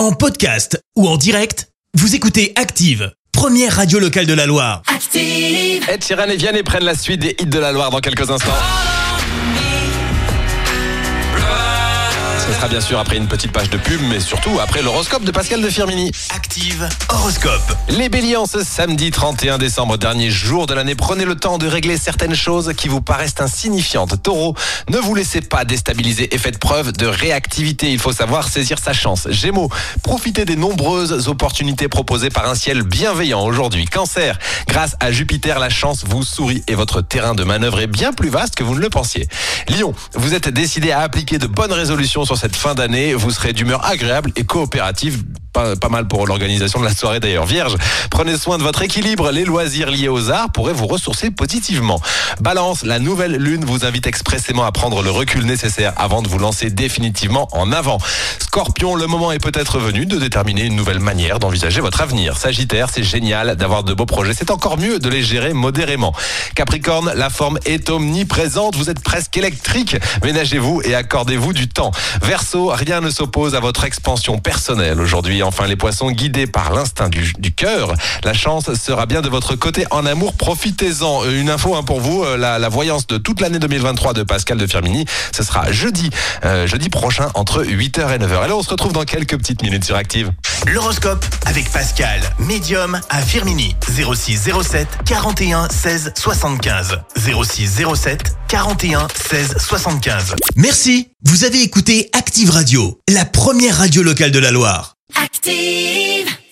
En podcast ou en direct, vous écoutez Active, première radio locale de la Loire. Active. Ed Sheeran et Vianney prennent la suite des hits de la Loire dans quelques instants. Ce sera bien sûr après une petite page de pub, mais surtout après l'horoscope de Pascal de Firmini. Active Horoscope. Les béliers en ce samedi 31 décembre, dernier jour de l'année, prenez le temps de régler certaines choses qui vous paraissent insignifiantes. Taureau, ne vous laissez pas déstabiliser et faites preuve de réactivité. Il faut savoir saisir sa chance. Gémeaux, profitez des nombreuses opportunités proposées par un ciel bienveillant aujourd'hui. Cancer, grâce à Jupiter, la chance vous sourit et votre terrain de manœuvre est bien plus vaste que vous ne le pensiez. Lion, vous êtes décidé à appliquer de bonnes résolutions sur cette fin d'année. Vous serez d'humeur agréable et coopérative. Pas, mal pour l'organisation de la soirée d'ailleurs. Vierge, prenez soin de votre équilibre. Les loisirs liés aux arts pourraient vous ressourcer positivement. Balance, la nouvelle lune vous invite expressément à prendre le recul nécessaire avant de vous lancer définitivement en avant. Scorpion, le moment est peut-être venu de déterminer une nouvelle manière d'envisager votre avenir. Sagittaire, c'est génial d'avoir de beaux projets. C'est encore mieux de les gérer modérément. Capricorne, la forme est omniprésente. Vous êtes presque électrique. Ménagez-vous et accordez-vous du temps. Verseau, rien ne s'oppose à votre expansion personnelle aujourd'hui. Enfin, les poissons guidés par l'instinct du, du cœur. La chance sera bien de votre côté en amour. Profitez-en. Euh, Une info hein, pour vous, euh, la, la voyance de toute l'année 2023 de Pascal de Firmini, ce sera jeudi, euh, jeudi prochain entre 8h et 9h. Alors on se retrouve dans quelques petites minutes sur Active. L'horoscope avec Pascal, médium à Firmini. 06 07 41 16 75. 06 07 41 16 75. Merci. Vous avez écouté Active Radio, la première radio locale de la Loire. Active.